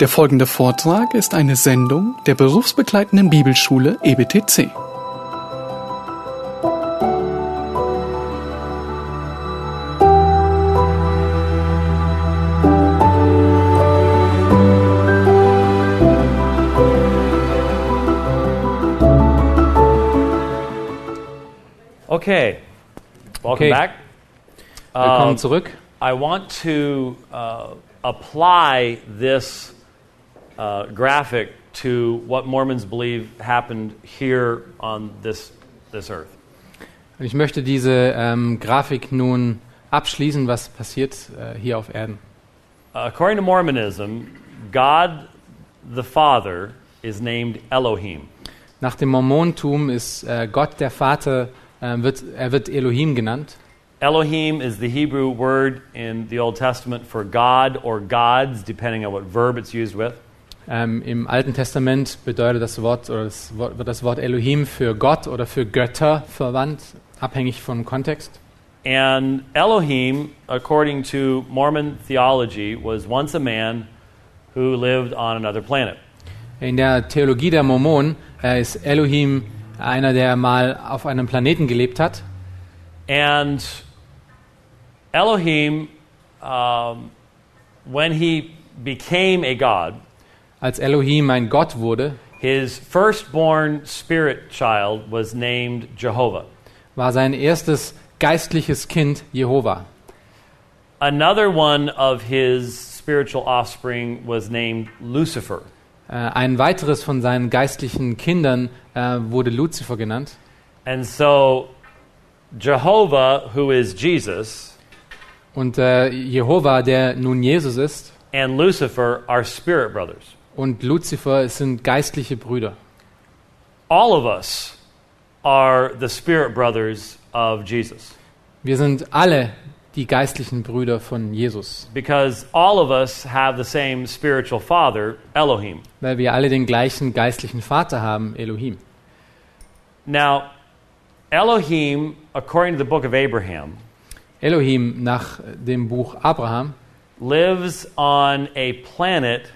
Der folgende Vortrag ist eine Sendung der berufsbegleitenden Bibelschule EBTC. Okay, welcome Okay. back. Willkommen Um, zurück. I want to uh, apply this uh, graphic to what Mormons believe happened here on this, this earth. Und ich möchte diese ähm, Grafik nun abschließen, was passiert äh, hier auf Erden. According to Mormonism, God the Father is named Elohim. Nach dem Mormontum ist äh, Gott der Vater, äh, wird, er wird Elohim genannt. Elohim is the Hebrew word in the Old Testament for God or gods, depending on what verb it's used with. Ähm, Im Alten Testament bedeutet das Wort oder das Wort, wird das Wort Elohim für Gott oder für Götter verwandt, abhängig vom Kontext. And Elohim, according to Mormon theology, was once a man who lived on another planet. In der Theologie der Mormonen äh, ist Elohim einer, der mal auf einem Planeten gelebt hat. And Elohim, um, when he became a god, Als Elohim ein Gott wurde, his firstborn spirit child was named Jehovah. war sein erstes geistliches Kind Jehova. Another one of his spiritual offspring was named Lucifer. Äh, ein weiteres von seinen geistlichen Kindern äh, wurde Luzifer genannt. And so Jehovah, who is Jesus, Und äh, Jehova, der nun Jesus ist, and Lucifer are spirit brothers. und Luzifer sind geistliche Brüder. All of us are the spirit brothers of Jesus Wir sind alle die geistlichen Brüder von Jesus, because all of us have the same spiritual father, Elohim. weil wir alle den gleichen geistlichen Vater haben, Elohim. Now, Elohim, according to the book of Abraham, Elohim nach dem Buch Abraham lives on a planet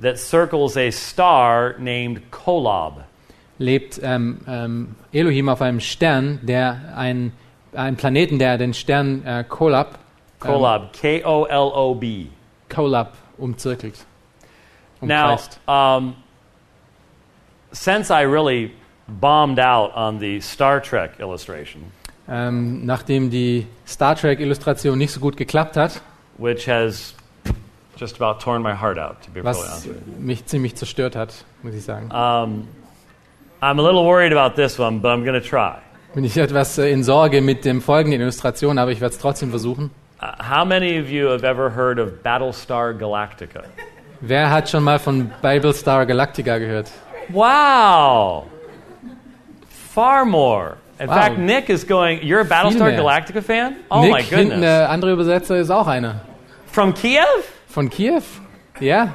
that circles a star named Kolob. lebt ähm, ähm, Elohim auf einem Stern, der ein, ein Planeten, der den Stern äh, Kolob, Kolob, K O L O B. Kolob umzirkelt. Now, um, since I really bombed out on the Star Trek illustration, Ähm, nachdem die Star Trek-Illustration nicht so gut geklappt hat, which has just about torn my heart out, to be honest was mich ziemlich zerstört hat, muss ich sagen. Um, I'm a little worried about this one, but I'm going to try. Bin ich etwas äh, in Sorge mit dem folgenden Illustration, aber ich werde es trotzdem versuchen. Uh, how many of you have ever heard of Battlestar Galactica? Wer hat schon mal von Battlestar Galactica gehört? Wow! Far more. In Wow. fact, Nick is going, You're a Battlestar. Galactica fan? Oh Nick, my hinten goodness. der andere Übersetzer ist auch einer. From Kiev? Von Kiew? Ja?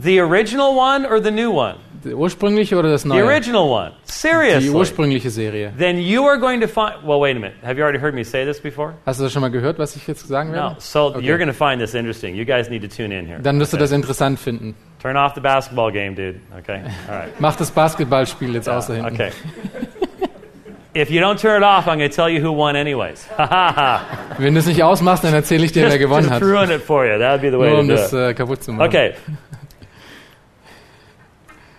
The original one or the new one? Der ursprüngliche oder das The neue? original one. Die Seriously. ursprüngliche Serie. Then you are going to find. Well, wait a minute. Have you already heard me say this before? Hast du das schon mal gehört, was ich jetzt sagen No. werde? So Okay. you're going to find this interesting. You guys need to tune in here. Dann wirst du Okay. das interessant finden. Turn off the basketball game, dude. Okay. All right. Mach das Basketballspiel jetzt außer hinten. Okay. If you don't turn it off, I'm going to tell you who won, anyways. Wenn du es nicht ausmachst, dann erzähle ich dir, wer Just, gewonnen just hat. ruin it for you. That would be the way Nur to um do das it. äh, kaputt zu machen. Okay.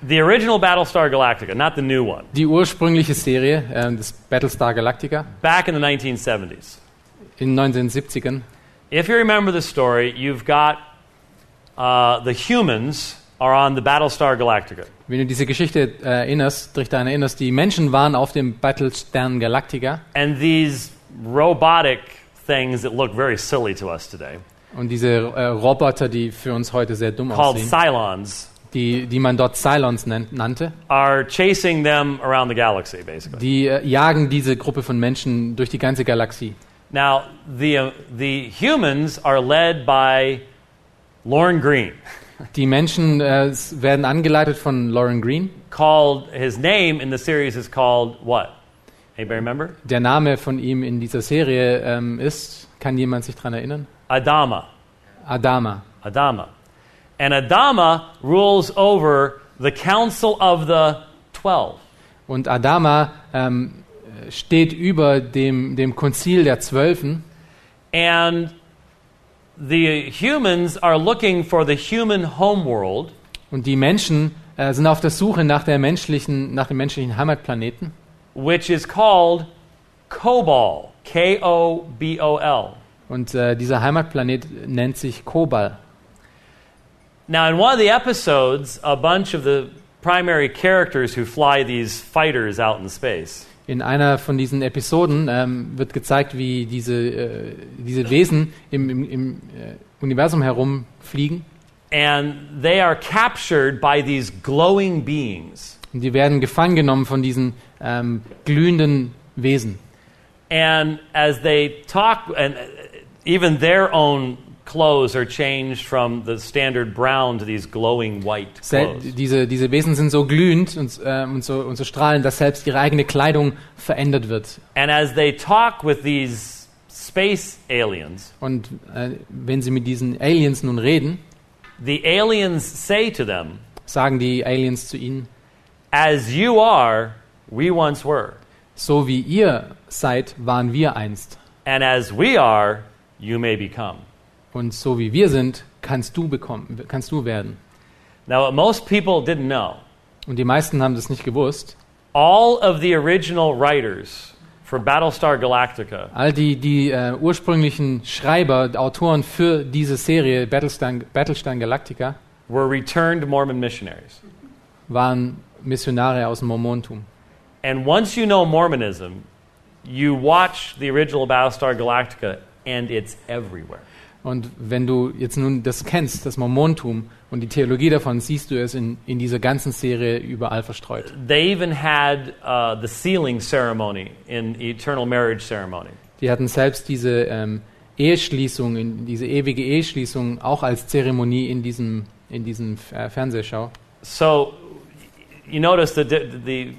The original Battlestar Galactica, not the new one. Die ursprüngliche Serie, äh, das Battlestar Galactica, Back in the 1970s. in den 1970ern. If you remember the story, you've got uh, the humans are on the Battlestar Galactica. Wenn du diese Geschichte äh, erinnerst, dich daran erinnerst, die Menschen waren auf dem Battlestern Galactica. And these robotic things that look very silly to us today, und diese äh, Roboter, die für uns heute sehr dumm called aussehen, Cylons, die, die man dort Cylons nennt, nannte, are chasing them around the galaxy, basically. die äh, jagen diese Gruppe von Menschen durch die ganze Galaxie. Now, the, uh, the humans are led by Lauren Green, Die Menschen äh, werden angeleitet von Lauren Green. called, his name in the series is called what? Anybody remember? Der Name von ihm in dieser Serie ähm, ist, kann jemand sich daran erinnern? Adama. Adama. Adama. And Adama rules over the council of the 12. Und Adama ähm, steht über dem, dem Konzil der Zwölfen. And the humans are looking for the human homeworld, Und die Menschen äh, sind auf der Suche nach, der menschlichen, nach dem menschlichen Heimatplaneten. which is called Kobol. K O B O L. Und äh, dieser Heimatplanet nennt sich Kobal. Now, in one of the episodes, a bunch of the primary characters who fly these fighters out in space In einer von diesen Episoden ähm, wird gezeigt, wie diese, äh, diese Wesen im, im, im äh, Universum herumfliegen. and they are captured by these glowing beings. Und die werden gefangen genommen von diesen ähm, glühenden Wesen. And as they talk, and even their own clothes are changed from the standard brown to these glowing white clothes. diese, diese Wesen sind so glühend und, ähm, und, so, und so strahlend, dass selbst ihre eigene Kleidung verändert wird. And as they talk with these space aliens, Und äh, wenn sie mit diesen Aliens nun reden, the aliens say to them, sagen die Aliens zu ihnen, As you are, we once were. so wie ihr seid, waren wir einst. And as we are, you may become. Und so wie wir sind, kannst du bekommen, kannst du werden. Now, most people didn't know, Und die meisten haben das nicht gewusst. all of the original writers for Battlestar Galactica All die, die äh, ursprünglichen Schreiber, Autoren für diese Serie Battlestar, Battlestar Galactica were returned Mormon missionaries. waren Missionare aus dem Mormontum. And once you know Mormonism, you watch the original Battlestar Galactica, and it's everywhere. Und wenn du jetzt nun das kennst, das Mormontum und die Theologie davon, siehst du es in, in dieser ganzen Serie überall verstreut. They even had uh, the sealing ceremony in Eternal Marriage Ceremony. Die hatten selbst diese ähm, Eheschließung, in, diese ewige Eheschließung auch als Zeremonie in diesem, in diesem äh, Fernsehschau. So you notice the, the, the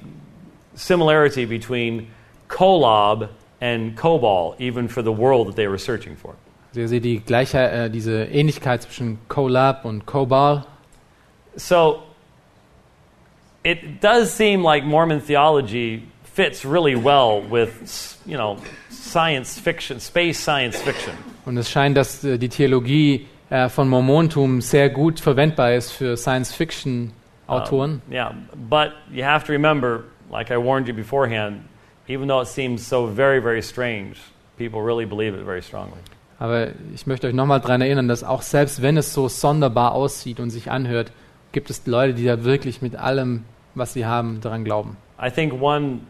similarity between Kolob and Kobol, even for the world that they were searching for. Ihr seht die gleiche, äh, diese Ähnlichkeit zwischen Colab und Kobal. So it does seem like Mormon theology fits really well with, you know, science fiction, space science fiction. Und es scheint, dass äh, die Theologie äh, von Mormontum sehr gut verwendbar ist für Science-Fiction-Autoren. Yeah, but you have to remember, like I warned you beforehand, even though it seems so very, very strange, people really believe it very strongly. Aber ich möchte euch nochmal daran erinnern, dass auch selbst wenn es so sonderbar aussieht und sich anhört, gibt es Leute, die da wirklich mit allem, was sie haben, daran glauben. I think one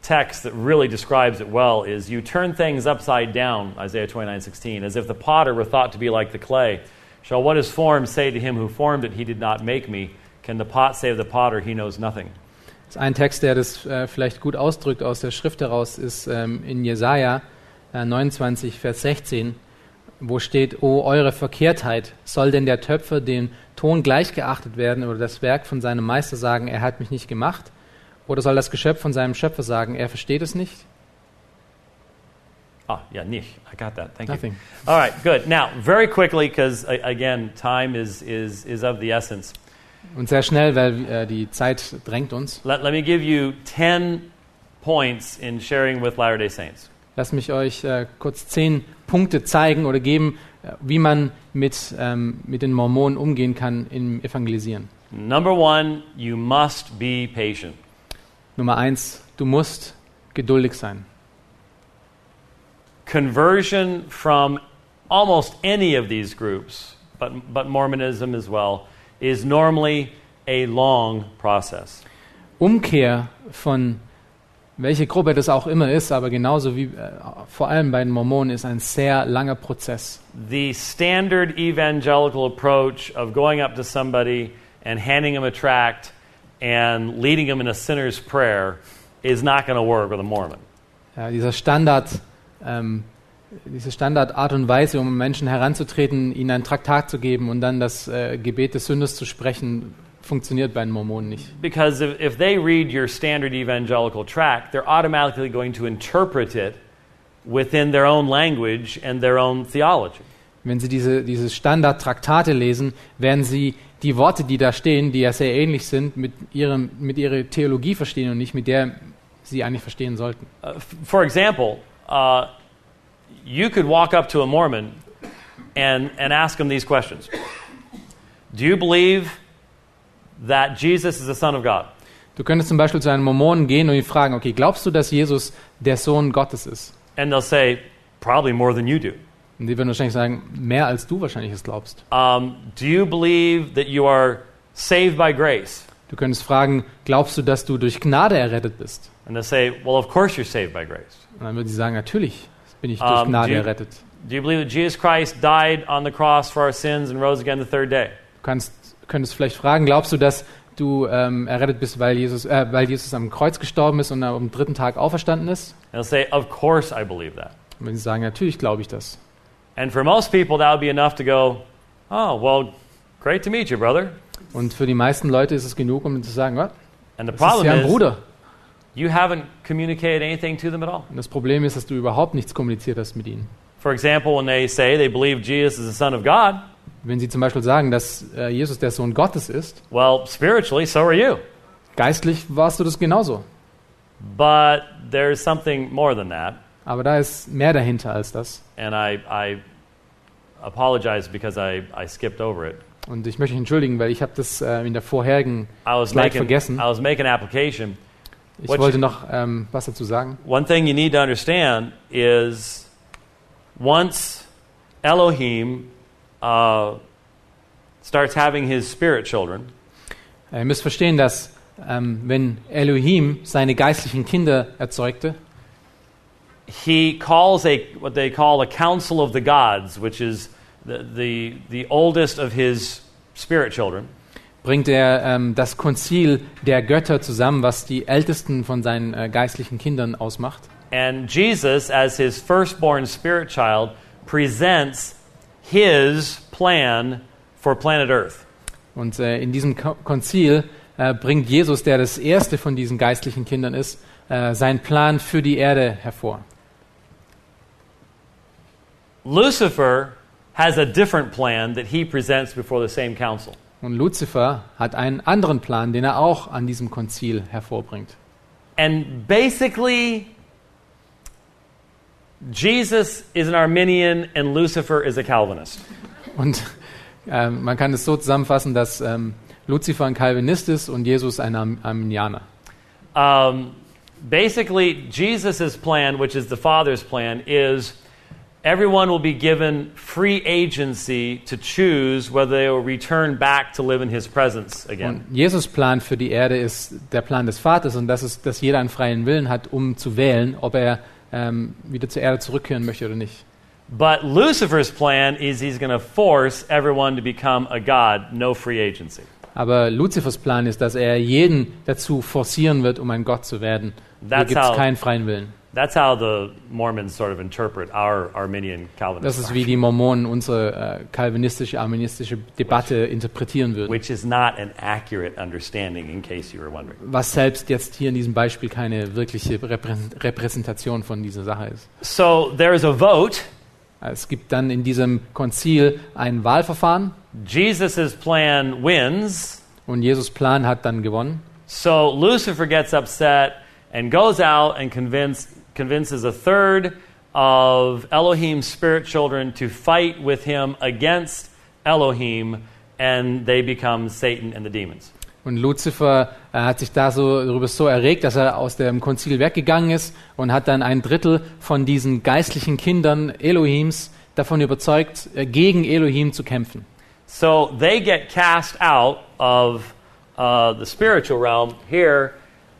text that really describes it well is you turn things upside down, Isaiah 29:16, as if the potter were thought to be like the clay. Shall what is formed say to him who formed it, he did not make me? Can the pot say of the potter, he knows nothing? Das ist ein Text, der das äh, vielleicht gut ausdrückt aus der Schrift heraus, ist ähm, in Jesaja äh, 29, Vers 16, wo steht: O eure Verkehrtheit, soll denn der Töpfer dem Ton gleichgeachtet werden oder das Werk von seinem Meister sagen, er hat mich nicht gemacht? Oder soll das Geschöpf von seinem Schöpfer sagen, er versteht es nicht? Ah, yeah, nicht. I got that. Thank Nothing. you. All right, good. Now, very quickly, because again, time is, is, is of the essence. Und sehr schnell, weil äh, die Zeit drängt uns. Let, let me give you 10 points in sharing with Latter day Saints. Lasst mich euch äh, kurz zehn Punkte zeigen oder geben, äh, wie man mit, ähm, mit den Mormonen umgehen kann im Evangelisieren. Number one, you must be patient. Nummer eins, du musst geduldig sein. Conversion from almost any of these groups, but, but Mormonism as well, is normally a long process. Umkehr von welche Gruppe das auch immer ist, aber genauso wie äh, vor allem bei den Mormonen ist ein sehr langer Prozess. The standard evangelical approach of going up to somebody and handing them a tract and leading them in a sinner's prayer is not going to work with a Mormon. Ja, dieser Standard, ähm, diese Standardart und Weise, um Menschen heranzutreten, ihnen ein Traktat zu geben und dann das äh, Gebet des Sünders zu sprechen, funktioniert bei den Mormonen nicht. Because if, if they read your standard evangelical tract, they're automatically going to interpret it within their own language and their own theology. Wenn Sie diese, diese Standardtraktate lesen, werden Sie die Worte, die da stehen, die ja sehr ähnlich sind, mit, ihrem, mit Ihrer Theologie verstehen und nicht mit der Sie eigentlich verstehen sollten. Uh, for example, uh, you could walk up to a Mormon and, and ask him these questions Do you believe that Jesus is the Son of God? Du könntest zum Beispiel zu einem Mormonen gehen und ihn fragen, okay, glaubst du, dass Jesus der Sohn Gottes ist? And they'll say, Probably more than you do. Und die würden wahrscheinlich sagen, mehr als du wahrscheinlich es glaubst. Um, do you believe that you are saved by grace? Du könntest fragen, glaubst du, dass du durch Gnade errettet bist? And they'll say, Well, of course you're saved by grace. Und dann würden sie sagen, natürlich bin ich durch Um, Gnade do you- errettet. Do you believe that Jesus Christ died on the cross for our sins and rose again the third day? Du kannst, könntest vielleicht fragen, glaubst du, dass du ähm, errettet bist, weil Jesus, äh, weil Jesus am Kreuz gestorben ist und am dritten Tag auferstanden ist? And they'll say, Of course I believe that. Und wenn sie sagen, natürlich glaube ich das. And for most people, that would be enough to go, Oh, well, great to meet you, brother. Und für die meisten Leute ist es genug, um zu sagen, was? And the Das ist problem ja ein is, Bruder. you haven't communicated anything to them at all. Und das Problem ist, dass du überhaupt nichts kommuniziert hast mit ihnen. For example, when they say they believe Jesus is the Son of God, Wenn sie zum Beispiel sagen, dass äh, Jesus der Sohn Gottes ist, well, spiritually, so are you. geistlich warst du das genauso. But there's something more than that. Aber da ist mehr dahinter als das. And I, I apologize because I, I skipped over it. Und ich möchte mich entschuldigen, weil ich habe das äh, in der vorherigen, Slide making, vergessen. I was making application. ich What wollte you- noch ähm, was dazu sagen. One thing you need to understand is once Elohim uh, starts having his spirit children, Äh, Ihr müsst verstehen, dass ähm, wenn Elohim seine geistlichen Kinder erzeugte, he calls a what they call a council of the gods, which is the, the, the oldest of his spirit children. bringt er ähm, das Konzil der Götter zusammen, was die ältesten von seinen äh, geistlichen Kindern ausmacht. And Jesus, as his firstborn spirit child, presents his plan for planet Earth. Und äh, in diesem Ko Konzil äh, bringt Jesus, der das erste von diesen geistlichen Kindern ist, äh, seinen Plan für die Erde hervor. Lucifer has a different plan that he presents before the same council. Und Luzifer hat einen anderen Plan, den er auch an diesem Konzil hervorbringt. And basically, Jesus is an Arminian and Lucifer is a Calvinist. Und ähm, man kann es so zusammenfassen, dass ähm, Luzifer ein Calvinist ist und Jesus ein Arm Arminianer. Um, basically, Jesus' plan, which is the Father's plan, is everyone will be given free agency to choose whether they will return back to live in his presence again. Und Jesus Plan für die Erde ist der Plan des Vaters und das ist, dass jeder einen freien Willen hat, um zu wählen, ob er ähm, wieder zur Erde zurückkehren möchte oder nicht. But Lucifer's plan is he's going to force everyone to become a god, no free agency. Aber Luzifers Plan ist, dass er jeden dazu forcieren wird, um ein Gott zu werden. Hier That's gibt es keinen freien Willen. That's how the Mormons sort of interpret our Arminian Calvinist. Das ist wie die Mormonen unsere äh, kalvinistische, arministische Debatte interpretieren würden. which is not an accurate understanding, in case you were wondering. Was selbst jetzt hier in diesem Beispiel keine wirkliche Reprä- Repräsentation von dieser Sache ist. So there is a vote. Es gibt dann in diesem Konzil ein Wahlverfahren Jesus' plan wins. und Jesus Plan hat dann gewonnen. So Lucifer gets upset and goes out and convince, convinces a third of Elohim's spirit children to fight with him against Elohim, and they become Satan and the demons. Und Luzifer äh, hat sich da so darüber so erregt, dass er aus dem Konzil weggegangen ist und hat dann ein Drittel von diesen geistlichen Kindern Elohims davon überzeugt, äh, gegen Elohim zu kämpfen. So they get cast out of uh, the spiritual realm here,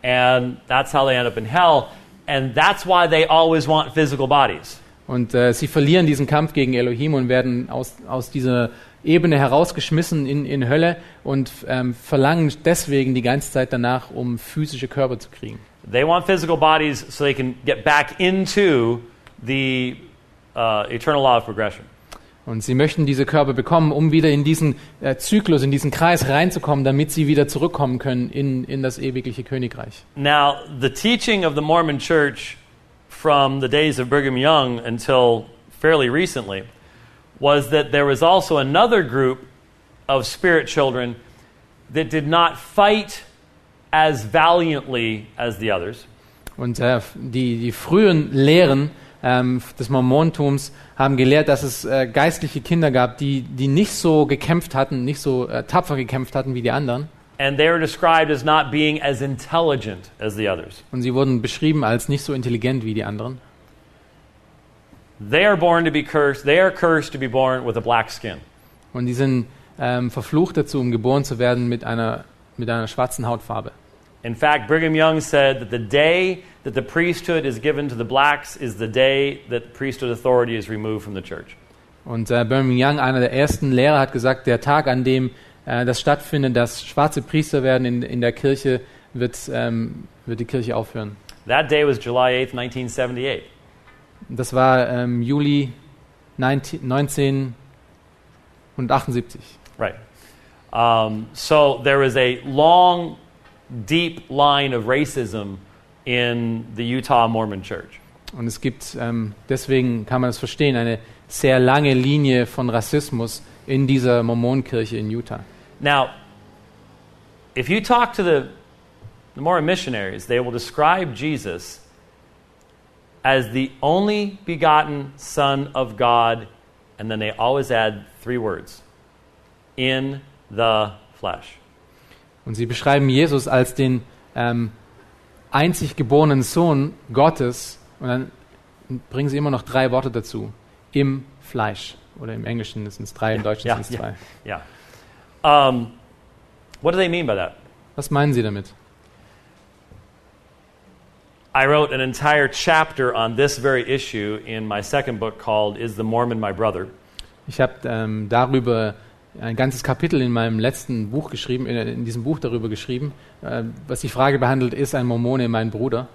and that's how they end up in hell. And that's why they always want physical bodies. Und äh, sie verlieren diesen Kampf gegen Elohim und werden aus, aus dieser Ebene herausgeschmissen in, in Hölle und ähm, verlangen deswegen die ganze Zeit danach, um physische Körper zu kriegen. They want physical bodies so they can get back into the uh, eternal law of progression. Und sie möchten diese Körper bekommen, um wieder in diesen äh, Zyklus, in diesen Kreis reinzukommen, damit sie wieder zurückkommen können in, in das ewigliche Königreich. Now, the teaching of the Mormon church from the days of Brigham Young until fairly recently was that there was also another group of spirit children that did not fight as valiantly as the others. Und äh, die, die frühen Lehren ähm, des Mormontums haben gelehrt, dass es äh, geistliche Kinder gab, die, die nicht so gekämpft hatten, nicht so äh, tapfer gekämpft hatten wie die anderen. And they were described as not being as intelligent as the others. Und sie wurden beschrieben als nicht so intelligent wie die anderen. They are born to be cursed. They are cursed to be born with a black skin. Und die sind ähm, verflucht dazu, um geboren zu werden mit einer, mit einer schwarzen Hautfarbe. In fact, Brigham Young said that the day that the priesthood is given to the blacks is the day that priesthood authority is removed from the church. Und äh, Birmingham Young, einer der ersten Lehrer, hat gesagt, der Tag, an dem äh, das stattfindet, dass schwarze Priester werden in, in der Kirche, wird, ähm, wird die Kirche aufhören. That day was July 8th, 1978. Das war ähm, Juli 19, 1978. Right. Um, so there was a long, deep line of racism in the Utah Mormon Church. Und es gibt, ähm, deswegen kann man das verstehen, eine sehr lange Linie von Rassismus in dieser Mormonenkirche in Utah. Now, if you talk to the, the Mormon missionaries, they will describe Jesus as the only begotten Son of God, and then they always add three words in the flesh. Und sie beschreiben Jesus als den ähm, einzig geborenen Sohn Gottes und dann bringen sie immer noch drei Worte dazu. Im Fleisch. Oder im Englischen sind es drei, im Deutschen Yeah, sind es yeah. zwei. Yeah. Um, what do they mean by that? Was meinen Sie damit? I wrote an entire chapter on this very issue in my second book called Is the Mormon My Brother? Ich habe ähm, darüber ein ganzes Kapitel in meinem letzten Buch geschrieben, in, in diesem Buch darüber geschrieben, äh, was die Frage behandelt, ist ein Mormone mein Bruder?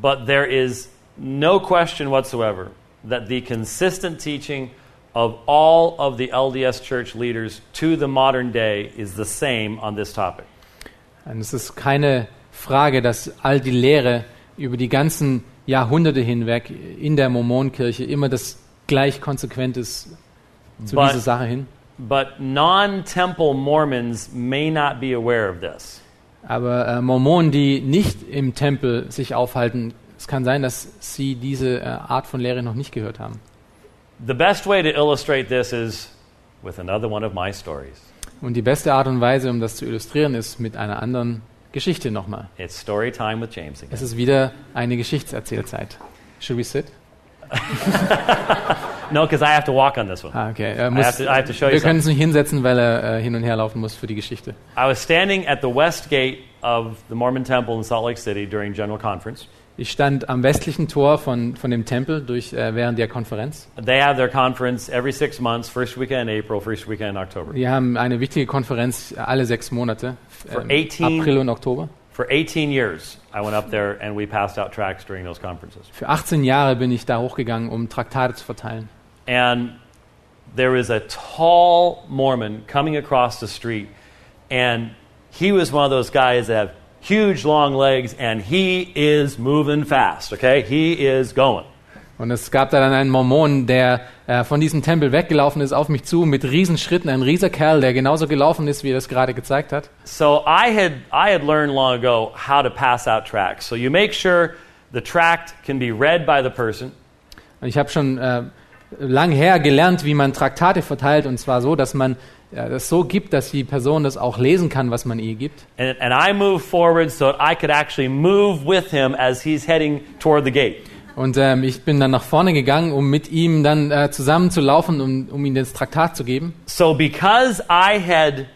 But there is no question whatsoever that the consistent teaching of all of the LDS church leaders to the modern day is the same on this topic. Und es ist keine Frage, dass all die Lehre über die ganzen Jahrhunderte hinweg in der Mormonenkirche immer das gleich konsequent ist zu But- dieser Sache hin. But non temple Mormons may not be aware of this. Aber äh, Mormonen, die nicht im Tempel sich aufhalten, es kann sein, dass sie diese äh, Art von Lehre noch nicht gehört haben. The best way to illustrate this is with another one of my stories. Und die beste Art und Weise, um das zu illustrieren, ist mit einer anderen Geschichte nochmal. It's story time with James again. Es ist wieder eine Geschichtserzählzeit. Should we sit? No, because I have to walk on this one. Ah, okay. Er I muss, have to, I have to show you wir können uns nicht hinsetzen, weil er äh, hin und her laufen muss für die Geschichte. I was standing at the west gate of the Mormon temple in Salt Lake City during General Conference. Ich stand am westlichen Tor von, von dem Tempel durch, äh, während der Konferenz. They have their conference every six months, first weekend in April, first weekend in October. Wir haben eine wichtige Konferenz alle sechs Monate, ähm, 18 April und Oktober. For 18 years, I went up there and we passed out tracts during those conferences. Für 18 Jahre bin ich da hochgegangen, um Traktate zu verteilen. And there is a tall Mormon coming across the street, and he was one of those guys that have huge long legs, and he is moving fast, okay? He is going. Und es gab da dann einen Mormon, der äh, von diesem Tempel weggelaufen ist, auf mich zu, mit Riesenschritten, ein rieser Kerl, der genauso gelaufen ist, wie er das gerade gezeigt hat. So I had, I had learned long ago how to pass out tracts. So you make sure the tract can be read by the person, Und ich habe schon äh, lang her gelernt, wie man Traktate verteilt, und zwar so, dass man äh, das so gibt, dass die Person das auch lesen kann, was man ihr gibt. and, and I moved forward so that I could actually move with him as he's heading toward the gate. Und ähm, ich bin dann nach vorne gegangen, um mit ihm dann äh, zusammen zu laufen, um, um ihm das Traktat zu geben. So because I had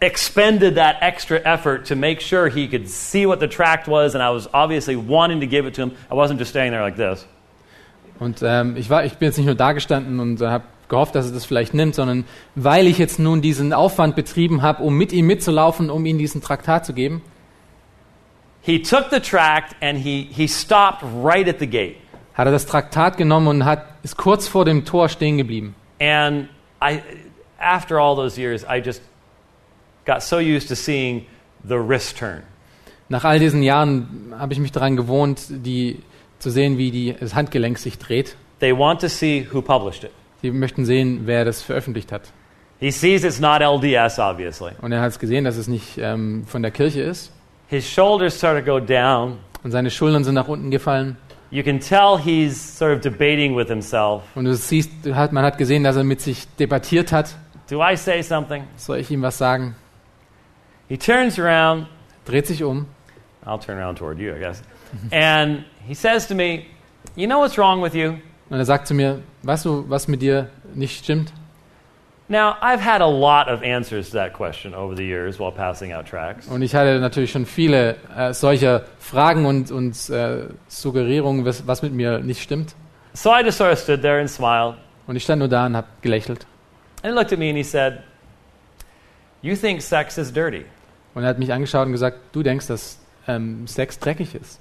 expended that extra effort to make sure he could see what the tract was, and I was obviously wanting to give it to him, I wasn't just standing there like this. Und ähm, ich, war, ich bin jetzt nicht nur da gestanden und äh, habe gehofft, dass er das vielleicht nimmt, sondern weil ich jetzt nun diesen Aufwand betrieben habe, um mit ihm mitzulaufen, um ihm diesen Traktat zu geben, He took the tract and he, he stopped right at the gate. hat er das Traktat genommen und hat, ist kurz vor dem Tor stehen geblieben. And I, after all those years, I just got so used to seeing the wrist turn. Nach all diesen Jahren habe ich mich daran gewohnt, die, zu sehen, wie die, das Handgelenk sich dreht. They want to see who published it. Die möchten sehen, wer das veröffentlicht hat. He sees it's not LDS, obviously. Und er hat es gesehen, dass es nicht ähm, von der Kirche ist. His shoulders start to go down. Und seine Schultern sind nach unten gefallen. You can tell he's sort of debating with himself. Und du siehst, man hat gesehen, dass er mit sich debattiert hat. Do I say something? Soll ich ihm was sagen? He turns around. Dreht sich um I'll turn around toward you, I guess. and he says to me, You know what's wrong with you? und er sagt zu mir, weißt du, was mit dir nicht stimmt? Now, I've had a lot of answers to that question over the years while passing out tracts. Und ich hatte natürlich schon viele äh, solcher Fragen und, und äh, Suggerierungen, was, was mit mir nicht stimmt. So I just sort of stood there and smiled. Und ich stand nur da und habe gelächelt. And he looked at me and he said, You think sex is dirty. Und er hat mich angeschaut und gesagt, du denkst, dass ähm, Sex dreckig ist.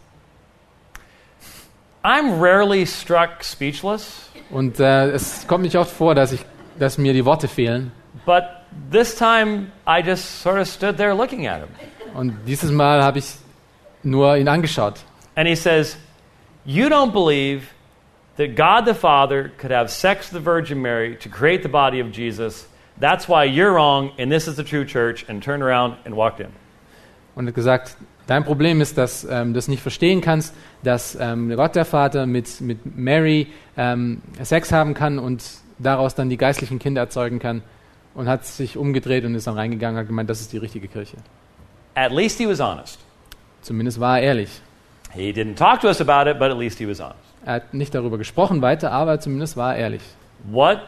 I'm rarely struck speechless, Und äh, es kommt nicht oft vor, dass, ich, dass mir die Worte fehlen. but this time I just sort of stood there looking at him. Und dieses Mal habe ich nur ihn angeschaut. And he says, You don't believe that God the Father could have sex with the Virgin Mary to create the body of Jesus. That's why you're wrong, and this is the true church, and turned around and walked in. Und hat gesagt, dein Problem ist, dass ähm, du das nicht verstehen kannst, dass ähm, Gott der Vater mit, mit Mary ähm, Sex haben kann und daraus dann die geistlichen Kinder erzeugen kann. Und hat sich umgedreht und ist dann reingegangen und hat gemeint, das ist die richtige Kirche. At least he was honest. Zumindest war er ehrlich. He didn't talk to us about it, but at least he was honest. Er hat nicht darüber gesprochen weiter, aber zumindest war er ehrlich. What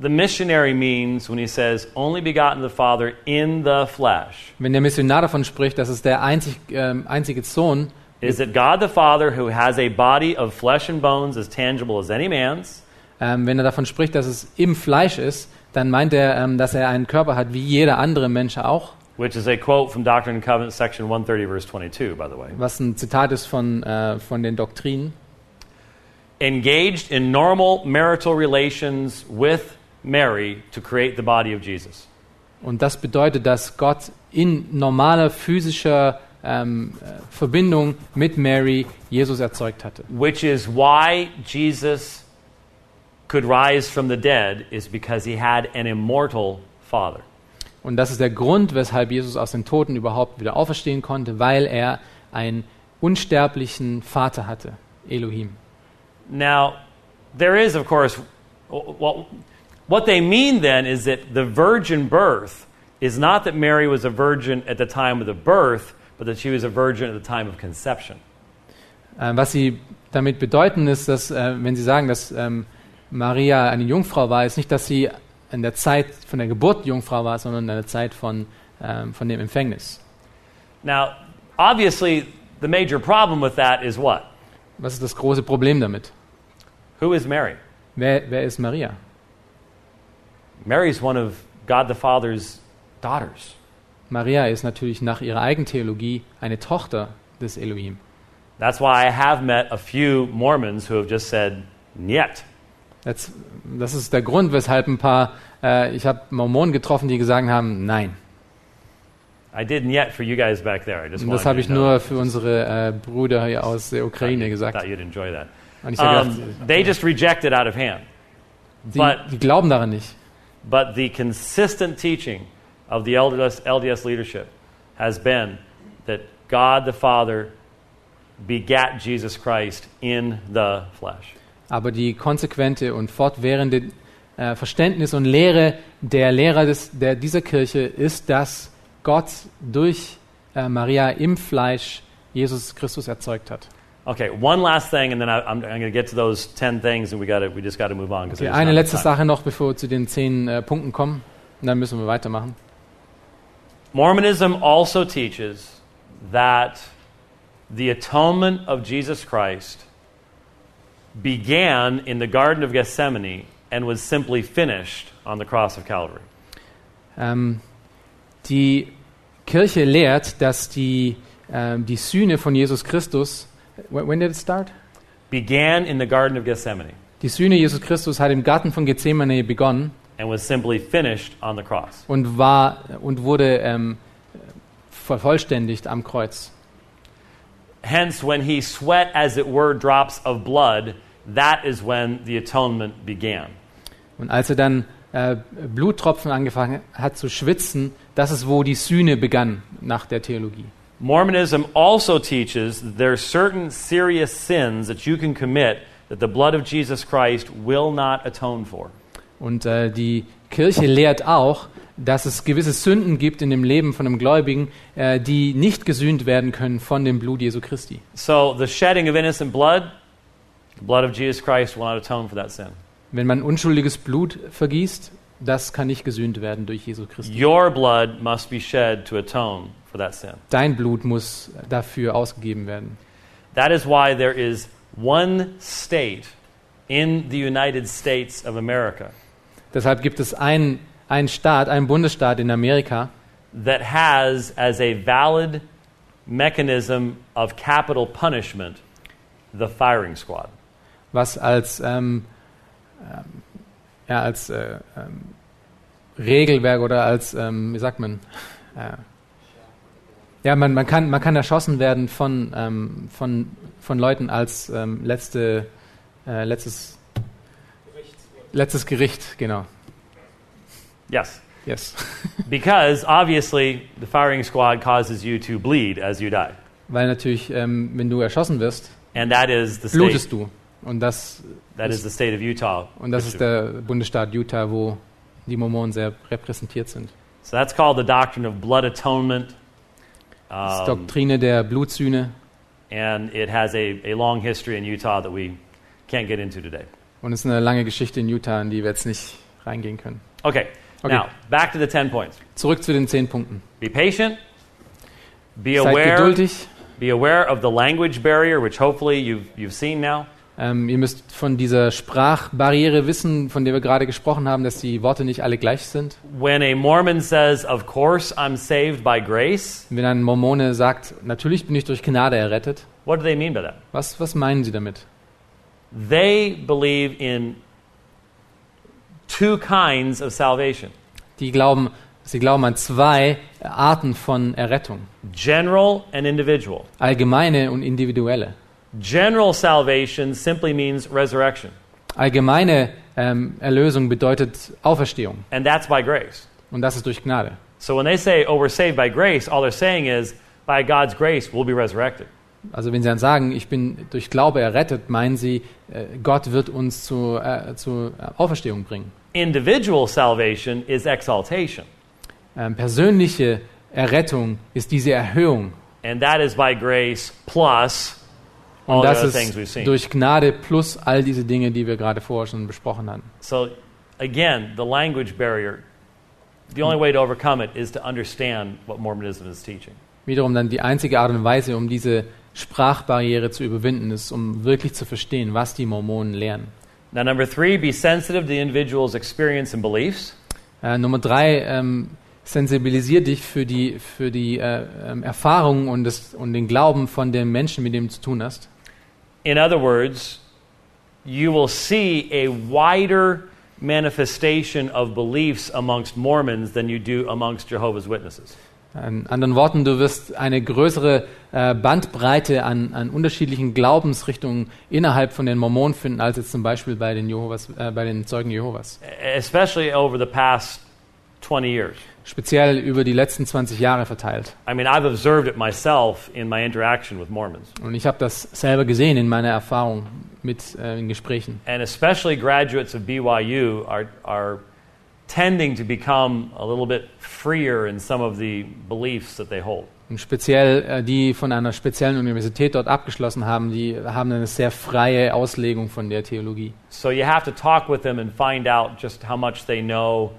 the missionary means when he says, only begotten the Father in the flesh, Wenn der Missionar davon spricht, dass es der einzig, ähm, einzige Sohn is that God the Father, who has a body of flesh and bones as tangible as any man's, Ähm, wenn er davon spricht, dass es im Fleisch ist, dann meint er, ähm, dass er einen Körper hat wie jeder andere Mensch auch. which is a quote from Doctrine and Covenants, section 130, verse 22, by the way. Was ein Zitat ist von, äh, von den Doktrinen. Engaged in normal marital relations with Mary to create the body of Jesus. Und das bedeutet, dass Gott in normaler physischer ähm, äh, Verbindung mit Mary Jesus erzeugt hatte. Which is why Jesus could rise from the dead, is because he had an immortal father. Und das ist der Grund, weshalb Jesus aus den Toten überhaupt wieder auferstehen konnte, weil er einen unsterblichen Vater hatte, Elohim. Now, there is, of course, well, what they mean then is that the virgin birth is not that Mary was a virgin at the time of the birth, but that she was a virgin at the time of conception. Äh, was sie damit bedeuten, ist, dass, äh, wenn sie sagen, dass ähm, Maria eine Jungfrau war, ist nicht, dass sie in der Zeit von der Geburt Jungfrau war, sondern in der Zeit von, ähm, von dem Empfängnis. Now, obviously, the major problem with that is what? Was ist das große Problem damit? Who is Mary? Wer, wer ist Maria? Mary's one of God the Father's daughters. Maria ist natürlich nach ihrer Eigentheologie eine Tochter des Elohim. That's why I have met a few Mormons who have just said, Niet. Das, das ist der Grund, weshalb ein paar, äh, ich habe Mormonen getroffen, die gesagt haben, nein. I did Niet for you guys back there. I just Und das habe ich nur für unsere äh, Brüder hier aus der Ukraine gesagt. Thought you'd enjoy that. Und ich Um, gedacht, they just reject it out of hand. die, but- die glauben daran nicht. But the consistent teaching of the LDS, LDS leadership has been that God the Father begat Jesus Christ in the flesh. Aber die konsequente und fortwährende äh, Verständnis und Lehre der Lehrer des, der, dieser Kirche ist, dass Gott durch äh, Maria im Fleisch Jesus Christus erzeugt hat. Okay, one last thing, and then I, I'm, I'm going to get to those ten things, and we got we just got to move on Okay, eine letzte Sache noch, bevor wir zu den zehn äh, Punkten kommen. Und dann müssen wir weitermachen. Mormonism also teaches that the atonement of Jesus Christ began in the Garden of Gethsemane and was simply finished on the cross of Calvary. Ähm, die Kirche lehrt, dass die, ähm, die Sühne von Jesus Christus, when when did it start? Began in the Garden of Gethsemane Die Sühne Jesus Christus hat im Garten von Gethsemane begonnen and was simply finished on the cross. und war und wurde ähm, vervollständigt am Kreuz. Hence, when he sweat, as it were, drops of blood, that is when the atonement began. Und als er dann äh, Bluttropfen angefangen hat zu schwitzen, das ist, wo die Sühne begann nach der Theologie. Mormonism also teaches that there are certain serious sins that you can commit that the blood of Jesus Christ will not atone for. Und äh, die Kirche lehrt auch, dass es gewisse Sünden gibt in dem Leben von einem Gläubigen, äh, die nicht gesühnt werden können von dem Blut Jesu Christi. So the shedding of innocent blood, the blood of Jesus Christ will not atone for that sin. Wenn man unschuldiges Blut vergießt, das kann nicht gesühnt werden durch Jesu Christi. Your blood must be shed to atone for that sin. Dein Blut muss dafür ausgegeben werden. That is why there is one state in the United States of America Deshalb gibt es einen, einen Staat, einen Bundesstaat in Amerika, that has as a valid mechanism of capital punishment the firing squad. Was als, ähm, ähm, ja, als äh, ähm, Regelwerk oder als, ähm, wie sagt man, äh, ja, man, man, kann, man kann erschossen werden von, ähm, von, von Leuten als ähm, letzte, äh, letztes, letztes Gericht, genau. Yes. Yes. Because obviously the firing squad causes you to bleed as you die. Weil natürlich, ähm, wenn du erschossen wirst, And that is the blutest state, du. Und das, that is the state of Utah. und das ist der Bundesstaat Utah, wo die Mormonen sehr repräsentiert sind. So that's called the doctrine of blood atonement. Das ist Doktrine der Blutsühne. and it has a, a long history in Utah that we can't get into today. Und es ist eine lange Geschichte in Utah, in die wir jetzt nicht reingehen können. Okay, Okay. now back to the 10 points. Zurück zu den zehn Punkten. Be patient, be Seid aware, geduldig. be aware of the language barrier, which hopefully you've, you've seen now. Ähm, ihr müsst von dieser Sprachbarriere wissen, von der wir gerade gesprochen haben, dass die Worte nicht alle gleich sind. When a Mormon says, Of course I'm saved by grace, Wenn ein Mormone sagt, natürlich bin ich durch Gnade errettet, what do they mean by that? was, was meinen sie damit? They believe in two kinds of salvation Die glauben, sie glauben an zwei Arten von Errettung. general and individual. Allgemeine und individuelle. General salvation simply means resurrection, Allgemeine ähm, Erlösung bedeutet Auferstehung. and that's by grace. Und das ist durch Gnade. So when they say, Oh, we're saved by grace, all they're saying is, By God's grace, we'll be resurrected. Also wenn sie dann sagen, ich bin durch Glaube errettet, meinen sie, äh, Gott wird uns zu, äh, zu Auferstehung bringen. Individual salvation is exaltation, Ähm, persönliche Errettung ist diese Erhöhung. and that is by grace plus Und das ist durch Gnade plus all diese Dinge, die wir gerade vorher schon besprochen haben. So, again, the language barrier, the only way to overcome it is to understand what Mormonism is teaching. Wiederum dann die einzige Art und Weise, um diese Sprachbarriere zu überwinden, ist, um wirklich zu verstehen, was die Mormonen lehren. Now, number three, be sensitive to the individual's experience and beliefs. Äh, Nummer drei, ähm, sensibilisier dich für die, für die äh, ähm, Erfahrungen und, das, und den Glauben von den Menschen, mit denen du zu tun hast. In other words, you will see a wider manifestation of beliefs amongst Mormons than you do amongst Jehovah's Witnesses. In anderen Worten, du wirst eine größere äh, Bandbreite an, an unterschiedlichen Glaubensrichtungen innerhalb von den Mormonen finden, als jetzt zum Beispiel bei den, Jehovas, äh, bei den Zeugen Jehovas. especially over the past 20 years. Speziell über die letzten 20 Jahre verteilt. I mean, I've observed it myself in my interaction with Mormons. Und ich habe das selber gesehen in meiner Erfahrung mit äh, in Gesprächen. And especially graduates of BYU are, are tending to become a little bit freer in some of the beliefs that they hold. Und speziell äh, die von einer speziellen Universität dort abgeschlossen haben, die haben eine sehr freie Auslegung von der Theologie. So you have to talk with them and find out just how much they know,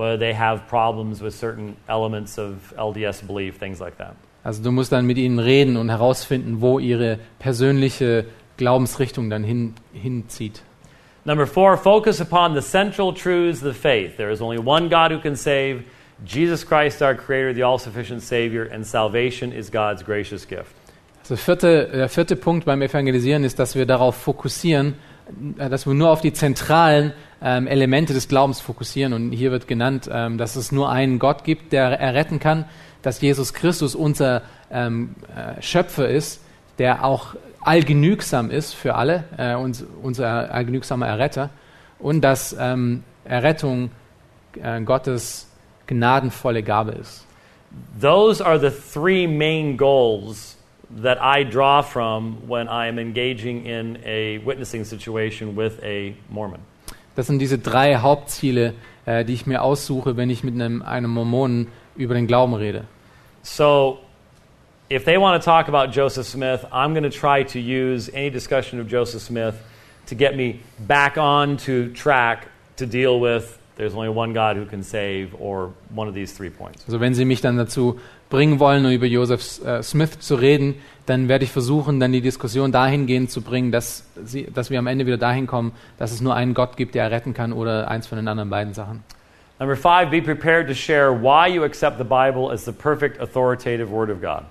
whether they have problems with certain elements of LDS belief, things like that. Also du musst dann mit ihnen reden und herausfinden, wo ihre persönliche Glaubensrichtung dann hin, hinzieht. Number four, focus upon the central truths of the faith. There is only one God who can save, Jesus Christ, our Creator, the all sufficient Savior, and salvation is God's gracious gift. Also vierte, der vierte Punkt beim Evangelisieren ist, dass wir darauf fokussieren, dass wir nur auf die zentralen ähm, Elemente des Glaubens fokussieren. Und hier wird genannt, ähm, dass es nur einen Gott gibt, der erretten kann, dass Jesus Christus unser ähm, äh, Schöpfer ist, der auch allgenügsam ist für alle, äh, uns, unser allgenügsamer Erretter. Und dass ähm, Errettung äh, Gottes gnadenvolle Gabe ist. Those are the three main goals that I draw from when I am engaging in a witnessing situation with a Mormon. Das sind diese drei Hauptziele, äh, die ich mir aussuche, wenn ich mit einem, einem Mormonen über den Glauben rede. So, if they want to talk about Joseph Smith, I'm going to try to use any discussion of Joseph Smith to get me back on to track to deal with there's only one God who can save or one of these three points. Also wenn Sie mich dann dazu bringen wollen, um über Joseph äh, Smith zu reden, dann werde ich versuchen, dann die Diskussion dahingehend zu bringen, dass, sie, dass wir am Ende wieder dahin kommen, dass es nur einen Gott gibt, der retten kann oder eins von den anderen beiden Sachen. Number five, be prepared to share why you accept the Bible as the perfect authoritative Word of God.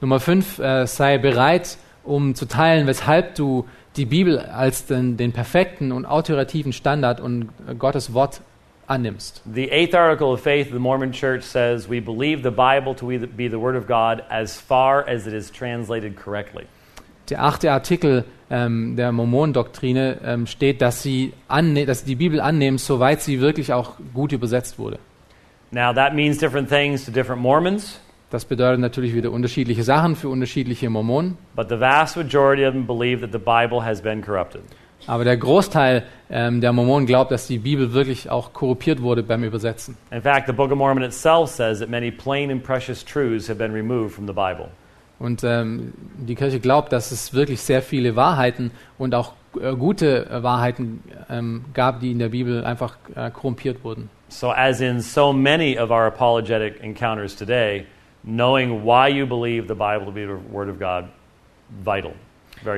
Nummer fünf, äh, sei bereit, um zu teilen, weshalb du die Bibel als den, den perfekten und autorativen Standard und Gottes Wort annimmst. The eighth article of faith of the Mormon Church says we believe the Bible to be the- Word of God as far as it is translated correctly. Der achte Artikel ähm, der Mormonendoktrine ähm, steht, dass sie, dass sie die Bibel annehmen, soweit sie wirklich auch gut übersetzt wurde. Now, that means different things to different Mormons, Das bedeutet natürlich wieder unterschiedliche Sachen für unterschiedliche Mormonen. but the vast majority of them believe that the Bible has been corrupted. Aber der Großteil ähm, der Mormonen glaubt, dass die Bibel wirklich auch korruptiert wurde beim Übersetzen. In fact, the Book of Mormon itself says that many plain and precious truths have been removed from the Bible. Und ähm, die Kirche glaubt, dass es wirklich sehr viele Wahrheiten und auch äh, gute äh, Wahrheiten ähm, gab, die in der Bibel einfach äh, korrumpiert wurden. So, as in so many of our apologetic encounters today, knowing why you believe the Bible to be the Word of God, vital,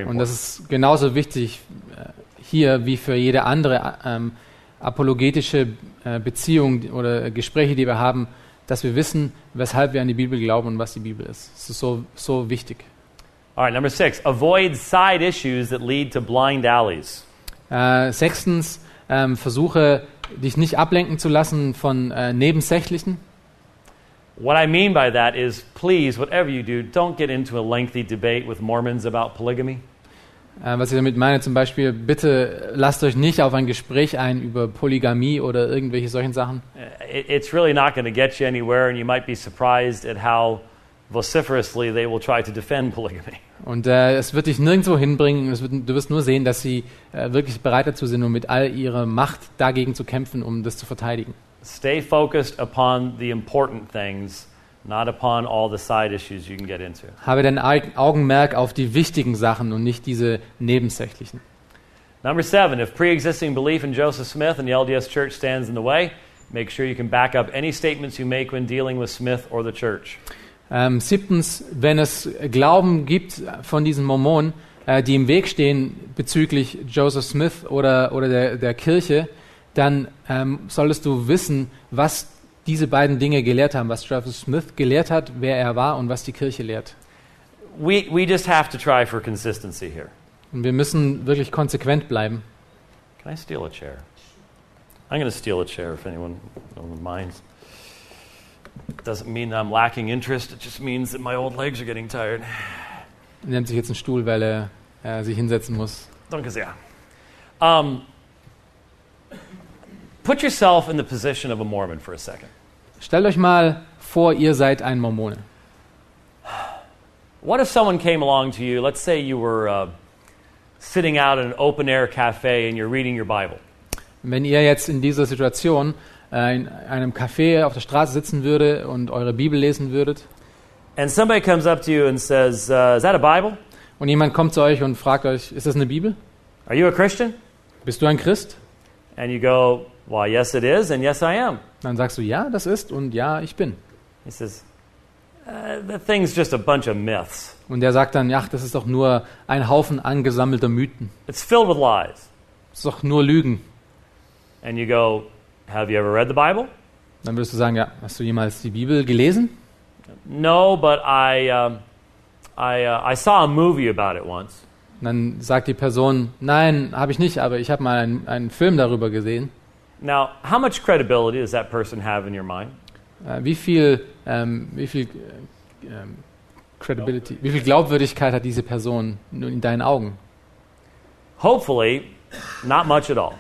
Und das ist genauso wichtig äh, hier wie für jede andere ähm, apologetische äh, Beziehung oder Gespräche, die wir haben, dass wir wissen, weshalb wir an die Bibel glauben und was die Bibel ist. Das ist so, so wichtig. All right, number six, avoid side issues that lead to blind alleys. Äh, sechstens, ähm, versuche dich nicht ablenken zu lassen von äh, Nebensächlichen. What I mean by that is, please, whatever you do, don't get into a lengthy debate with Mormons about polygamy. Äh, was ich damit meine, zum Beispiel, bitte lasst euch nicht auf ein Gespräch ein über Polygamie oder irgendwelche solchen Sachen. Uh, It, it's really not going to get you anywhere, and you might be surprised at how vociferously they will try to defend polygamy. Und äh, es wird dich nirgendwo hinbringen. Wird, du wirst nur sehen, dass sie äh, wirklich bereit dazu sind, um mit all ihrer Macht dagegen zu kämpfen, um das zu verteidigen. Stay focused upon the important things, not upon all the side issues you can get into. Habe dein Au- Augenmerk auf die wichtigen Sachen und nicht diese nebensächlichen. Number seven, if pre existing belief in Joseph Smith and the LDS Church stands in the way, make sure you can back up any statements you make when dealing with Smith or the church. Ähm, siebtens, wenn es Glauben gibt von diesen Mormonen, äh, die im Weg stehen bezüglich Joseph Smith oder, oder der, der Kirche, dann ähm, solltest du wissen, was diese beiden Dinge gelehrt haben, was Joseph Smith gelehrt hat, wer er war und was die Kirche lehrt. We, we just have to try for consistency here. Und wir müssen wirklich konsequent bleiben. Can I steal a chair? I'm going to steal a chair if anyone, no one minds. Doesn't mean I'm lacking interest, it just means that my old legs are getting tired. Er nimmt sich jetzt einen Stuhl, weil er äh, sich hinsetzen muss. Danke sehr. Um, put yourself in the position of a Mormon for a second. Stellt euch mal vor, ihr seid ein Mormone. What if someone came along to you, let's say you were uh, sitting out in an open air cafe and you're reading your Bible. Wenn ihr jetzt in dieser Situation äh, in einem Café auf der Straße sitzen würde und eure Bibel lesen würdet And somebody comes up to you and says, uh, Is that a Bible? und jemand kommt zu euch und fragt euch, ist das eine Bibel? Are you a Christian? Bist du ein Christ? And you go, Why, yes, it is, and yes, I am. Dann sagst du, ja, das ist und ja, ich bin. He says, uh, The thing's just a bunch of myths. Und der sagt dann, ja, das ist doch nur ein Haufen angesammelter Mythen. It's filled with lies. Das ist doch nur Lügen. And you go, Have you ever read the Bible? Dann würdest du sagen, ja, hast du jemals die Bibel gelesen? No, but I, um, I, uh, I saw a movie about it once. Und dann sagt die Person, nein, habe ich nicht, aber ich habe mal einen, einen Film darüber gesehen. Now, how much credibility does that person have in your mind? Äh, wie viel, ähm, wie viel äh, ähm, Credibility, wie viel Glaubwürdigkeit hat diese Person in deinen Augen? Hopefully, not much at all.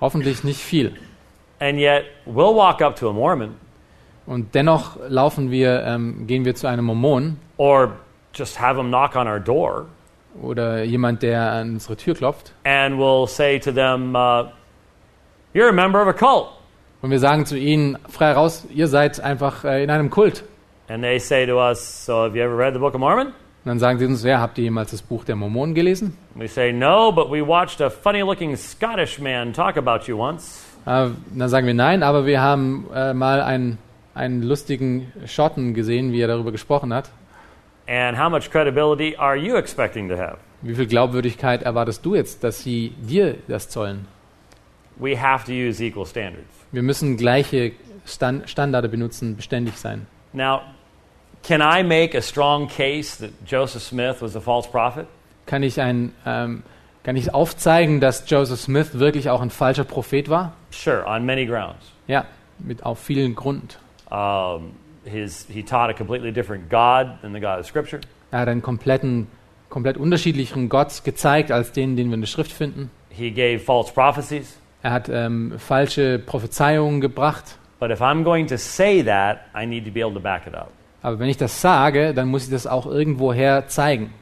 Hoffentlich nicht viel. And yet, we'll walk up to a Mormon Und dennoch laufen wir, ähm, gehen wir zu einem Mormon or just have them knock on our door oder jemand, der an unsere Tür klopft. and we'll say to them, uh, You're a member of a cult. Und wir sagen zu ihnen frei raus, ihr seid einfach äh, in einem Kult. And they say to us, So have you ever read the Book of Mormon? Und dann sagen sie uns, wer habt ihr jemals das Buch der Mormonen gelesen? We say, No, but we watched a funny looking Scottish man talk about you once. Äh, dann sagen wir nein, aber wir haben äh, mal einen, einen lustigen Schotten gesehen, wie er darüber gesprochen hat. And how much credibility are you expecting to have? Wie viel Glaubwürdigkeit erwartest du jetzt, dass sie dir das zollen? We have to use equal standards. Wir müssen gleiche Stan Standarde benutzen, beständig sein. Now, can I make a strong case that Joseph Smith was a false prophet? Kann ich, ein, ähm, kann ich aufzeigen, dass Joseph Smith wirklich auch ein falscher Prophet war? Sure, on many grounds. Ja, mit auf vielen Gründen. Um, his, he taught a completely different God than the God of Scripture. Er hat einen kompletten, komplett unterschiedlichen Gott gezeigt als den, den wir in der Schrift finden. He gave false prophecies. Er hat ähm, falsche Prophezeiungen gebracht. But if I'm going to say that, I need to be able to back it up. Aber wenn ich das sage, dann muss ich das auch irgendwoher zeigen.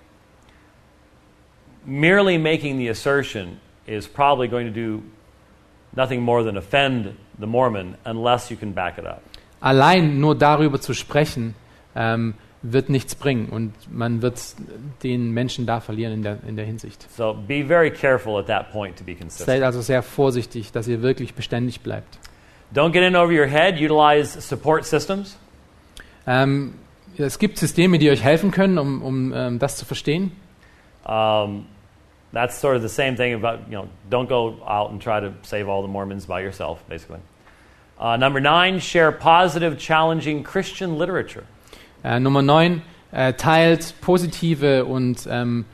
Merely making the assertion is probably going to do nothing more than offend the Mormon unless you can back it up. Allein nur darüber zu sprechen, ähm, wird nichts bringen und man wird den Menschen da verlieren in der, in der Hinsicht. So be very careful at that point to be consistent. Seid also sehr vorsichtig, dass ihr wirklich beständig bleibt. Don't get in over your head. Utilize support systems. Ähm, es gibt Systeme, die euch helfen können, um, um ähm, das zu verstehen. Um, that's sort of the same thing about, you know, don't go out and try to save all the Mormons by yourself, basically. Uh, number nine, share positive, challenging Christian literature. Äh, Nummer 9, äh, teilt positive und ähm,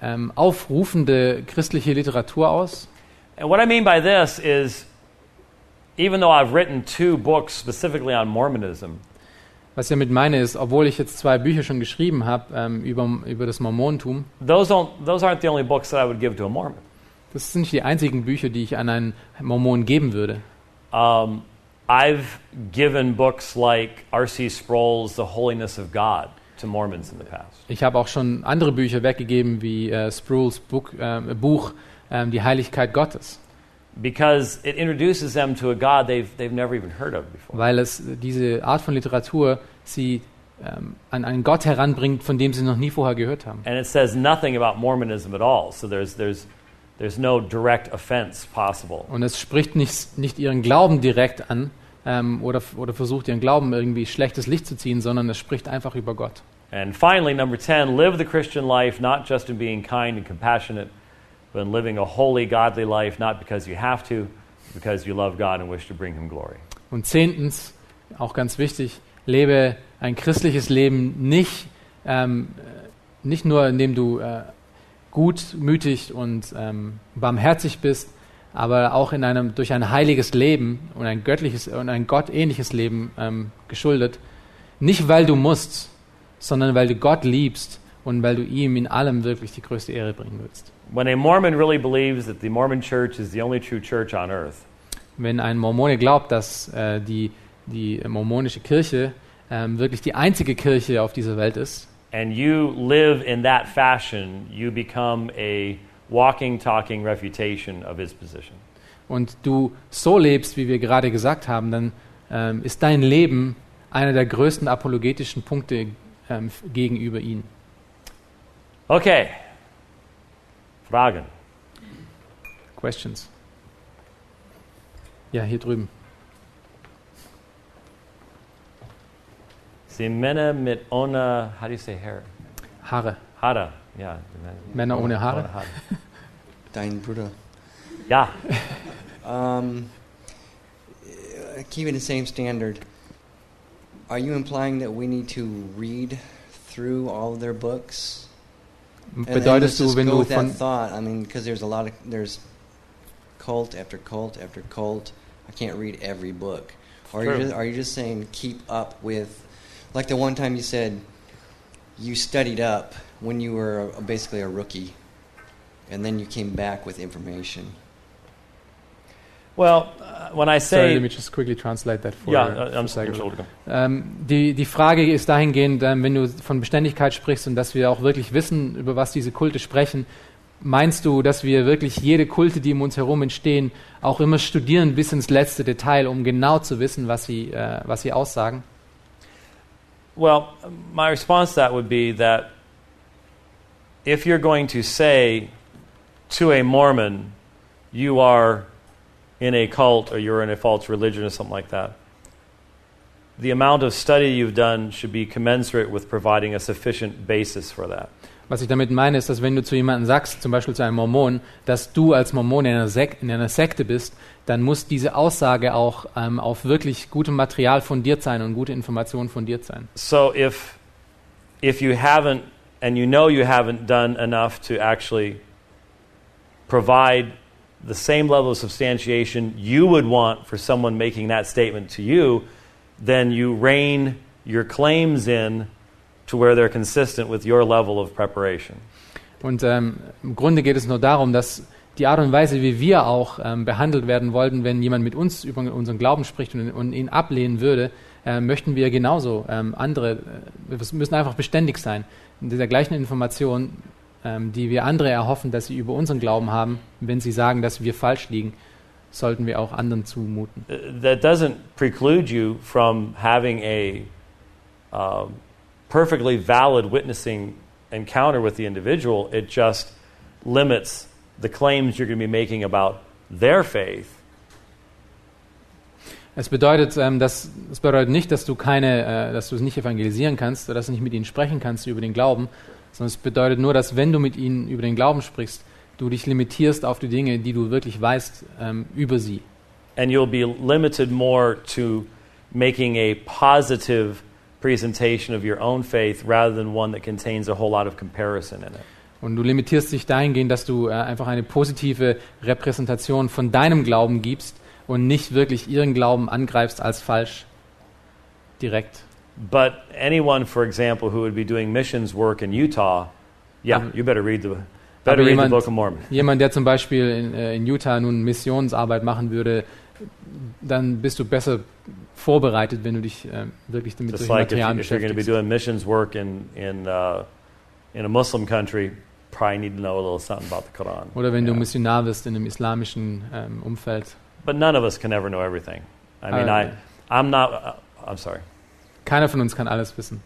ähm, aufrufende christliche Literatur aus. And what I mean by this is, even though I've written two books specifically on Mormonism, Was ich damit meine ist, obwohl ich jetzt zwei Bücher schon geschrieben habe ähm, über, über das Mormonentum, those, don't, those aren't the only books that I would give to a Mormon. das sind nicht die einzigen Bücher, die ich an einen Mormon geben würde. Um, I've given books like R.C. Sproul's The Holiness of God to Mormons in the past. Ich habe auch schon andere Bücher weggegeben, wie äh, Sprouls Buch, äh, Buch ähm, Die Heiligkeit Gottes, because it introduces them to a God they've, they've never even heard of before. weil es diese Art von Literatur sie ähm, an einen Gott heranbringt, von dem sie noch nie vorher gehört haben. And it says nothing about Mormonism at all, so there's, there's, there's no direct offense possible. Und es spricht nicht, nicht ihren Glauben direkt an ähm, oder, oder versucht ihren Glauben irgendwie schlechtes Licht zu ziehen, sondern es spricht einfach über Gott. And finally, number 10, live the Christian life not just in being kind and compassionate, but in living a holy, godly life, not because you have to, because you love God and wish to bring Him glory. Und zehntens, auch ganz wichtig, lebe ein christliches Leben nicht, ähm, äh, nicht nur indem du äh, gutmütig und ähm, barmherzig bist, aber auch in einem, durch ein heiliges Leben und ein göttliches und ein gottähnliches Leben ähm, geschuldet. Nicht weil du musst, sondern weil du Gott liebst und weil du ihm in allem wirklich die größte Ehre bringen willst. When a Mormon really believes that the Mormon church is the only true church on earth, Wenn ein Mormone glaubt, dass äh, die, die mormonische Kirche ähm, wirklich die einzige Kirche auf dieser Welt ist, and you live in that fashion, you become a walking, talking refutation of his position. und du so lebst, wie wir gerade gesagt haben, dann ähm, ist dein Leben einer der größten apologetischen Punkte ähm, gegenüber ihm. Okay. Fragen. Questions? Ja, hier drüben. Sie Männer mit ohne, how do you say hair? Haare. Haare. Ja. Männer ohne Haare? Dein Bruder. Ja. Um, keeping the same standard, are you implying that we need to read through all of their books? And- and let's du, just wenn go du with that von thought? I mean, because there's a lot of there's cult after cult after cult. I can't read every book. Or are you, just, are you just saying keep up with, like the one time you said you studied up when you were basically a rookie, and then you came back with information. Well, uh, when I Sorry, say let me just quickly translate that for, äh, for I'm Sagel. Entschuldigung. Ähm, die, die Frage ist dahingehend, ähm, wenn du von Beständigkeit sprichst und dass wir auch wirklich wissen, über was diese Kulte sprechen, meinst du, dass wir wirklich jede Kulte, die um uns herum entstehen, auch immer studieren bis ins letzte Detail, um genau zu wissen, was sie, äh, was sie aussagen? Well, my response to that would be that if you're going to say to a Mormon, you are in a cult or you're in a false religion or something like that, the amount of study you've done should be commensurate with providing a sufficient basis for that. Was ich damit meine, ist, dass wenn du zu jemandem sagst, zum Beispiel zu einem Mormon, dass du als Mormon in einer, Sek in einer Sekte bist, dann muss diese Aussage auch ähm, auf wirklich gutem Material fundiert sein und gute Informationen fundiert sein. So if if you haven't and you know you haven't done enough to actually provide the same level of substantiation you would want for someone making that statement to you, then you rein your claims in to where they're consistent with your level of preparation. Und ähm, im Grunde geht es nur darum, dass die Art und Weise, wie wir auch ähm, behandelt werden wollten, wenn jemand mit uns über unseren Glauben spricht und, und ihn ablehnen würde, äh, möchten wir genauso ähm, andere, äh, wir müssen einfach beständig sein. In dieser gleichen Information, ähm, die wir andere erhoffen, dass sie über unseren Glauben haben, wenn sie sagen, dass wir falsch liegen, sollten wir auch anderen zumuten. Uh, That doesn't preclude you from having a um, perfectly valid witnessing encounter with the individual. It just limits the claims you're going to be making about their faith Es bedeutet, ähm, dass, es bedeutet nicht, dass du keine, äh, dass du es nicht evangelisieren kannst oder dass du nicht mit ihnen sprechen kannst über den Glauben, sondern es bedeutet nur, dass wenn du mit ihnen über den Glauben sprichst, du dich limitierst auf die Dinge, die du wirklich weißt ähm, über sie. and you'll be limited more to making a positive presentation of your own faith rather than one that contains a whole lot of comparison in it. Und du limitierst dich dahingehend, dass du äh, einfach eine positive Repräsentation von deinem Glauben gibst und nicht wirklich ihren Glauben angreifst als falsch direkt. But anyone, for example, who would be doing missions work in Utah, yeah, Aber- you better read the better read the jemand- Book of Mormon. Jemand, der zum Beispiel in, äh, in Utah nun Missionsarbeit machen würde, dann bist du besser vorbereitet, wenn du dich äh, wirklich mit Just like if, you, Materialien if you're going to be doing missions work in in uh, in a Muslim country, probably need to know a little something about the Quran. Oder wenn du Yeah. Missionar wirst in einem islamischen ähm, Umfeld. But none of us can ever know everything. I mean, Uh, I I'm not. Uh, I'm sorry. Keiner von uns kann alles wissen.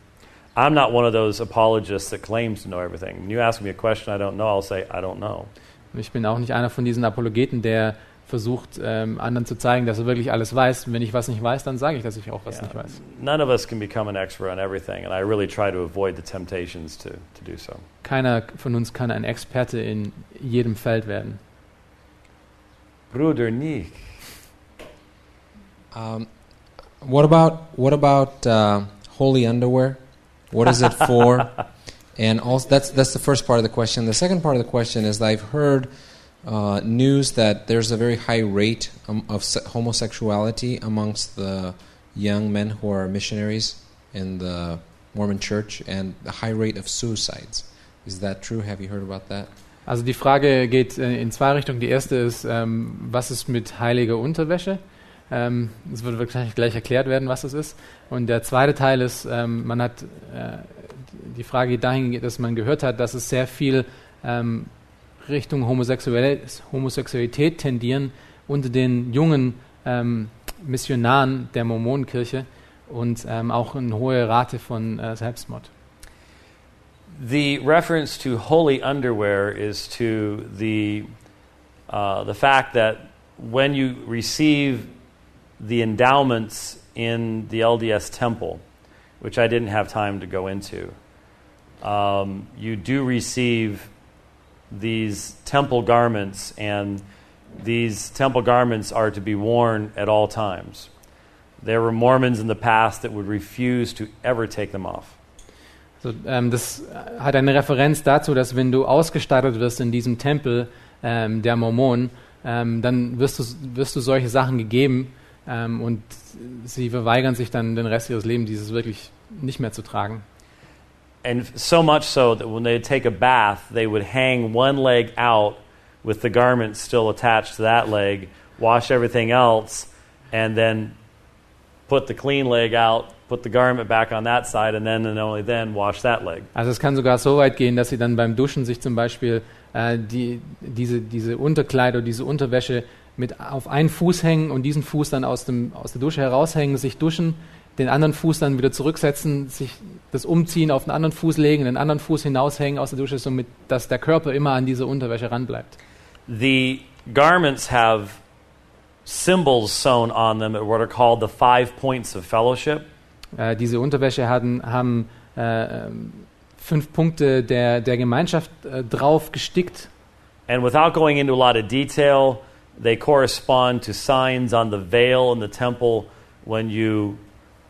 I'm not one of those apologists that claims to know everything. When you ask me a question I don't know, I'll say I don't know. Ich bin auch nicht einer von diesen Apologeten, der versucht, ähm, anderen zu zeigen, dass er wirklich alles weiß. Und wenn ich was nicht weiß, dann sage ich, dass ich auch was Yeah. nicht weiß. None of us can become an expert on everything, and I really try to avoid the temptations to, to do so. Keiner von uns kann ein Experte in jedem Feld werden. Bruder Nick. Um, what about what about uh, holy underwear? What is it for? and also, that's that's the first part of the question. The second part of the question is I've heard uh, news that there's a very high rate um, of se- homosexuality amongst the young men who are missionaries in the Mormon Church, and the high rate of suicides. Is that true? Have you heard about that? Also die Frage geht äh, in zwei Richtungen. Die erste ist, ähm, was ist mit heiliger Unterwäsche? Ähm, Es wird wahrscheinlich gleich erklärt werden, was das ist. Und der zweite Teil ist, ähm, man hat äh, die Frage geht dahin, dass man gehört hat, dass es sehr viel ähm, Richtung Homosexualität tendieren unter den jungen ähm, Missionaren der Mormonenkirche und ähm, auch eine hohe Rate von äh, Selbstmord. The reference to holy underwear is to the, uh, the fact that when you receive the endowments in the LDS temple, which I didn't have time to go into, um, you do receive these temple garments, and these temple garments are to be worn at all times. There were Mormons in the past that would refuse to ever take them off. So, ähm, das hat eine Referenz dazu, dass wenn du ausgestattet wirst in diesem Tempel ähm, der Mormonen, ähm, dann wirst du, wirst du solche Sachen gegeben ähm, und sie verweigern sich dann den Rest ihres Lebens, dieses wirklich nicht mehr zu tragen. And so much so that when they'd take a bath, they would hang one leg out with the garment still attached to that leg wash everything else, and then put the clean leg out, put the garment back on that side, and then and only then wash that leg. Also es kann sogar so weit gehen, dass sie dann beim Duschen sich zum Beispiel äh, die, diese, diese Unterkleidung, diese Unterwäsche mit auf einen Fuß hängen und diesen Fuß dann aus, dem, aus der Dusche heraushängen, sich duschen, den anderen Fuß dann wieder zurücksetzen, sich das umziehen, auf den anderen Fuß legen, den anderen Fuß hinaushängen aus der Dusche, somit dass der Körper immer an diese Unterwäsche ranbleibt. The garments have symbols sewn on them, what are called the five points of fellowship. Äh, diese Unterwäsche hatten, haben äh, fünf Punkte der, der Gemeinschaft äh, drauf gestickt. And without going into a lot of detail, they correspond to signs on the veil in the temple when you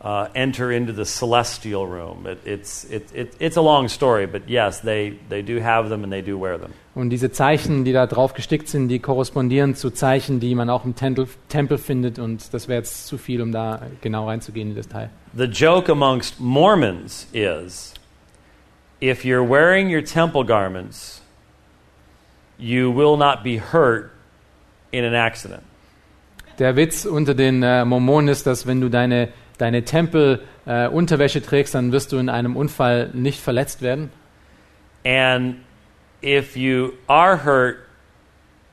uh, enter into the celestial room. It, it's, it, it, it's a long story, but yes, they, they do have them and they do wear them. Und diese Zeichen, die da drauf gestickt sind, die korrespondieren zu Zeichen, die man auch im Tempel, Tempel findet. Und das wäre jetzt zu viel, um da genau reinzugehen in das Teil. The joke amongst Mormons is if you're wearing your temple garments, you will not be hurt in an accident. Der Witz unter den äh, Mormonen ist, dass wenn du deine, deine Tempel-Unterwäsche trägst, dann wirst du in einem Unfall nicht verletzt werden. And if you are hurt,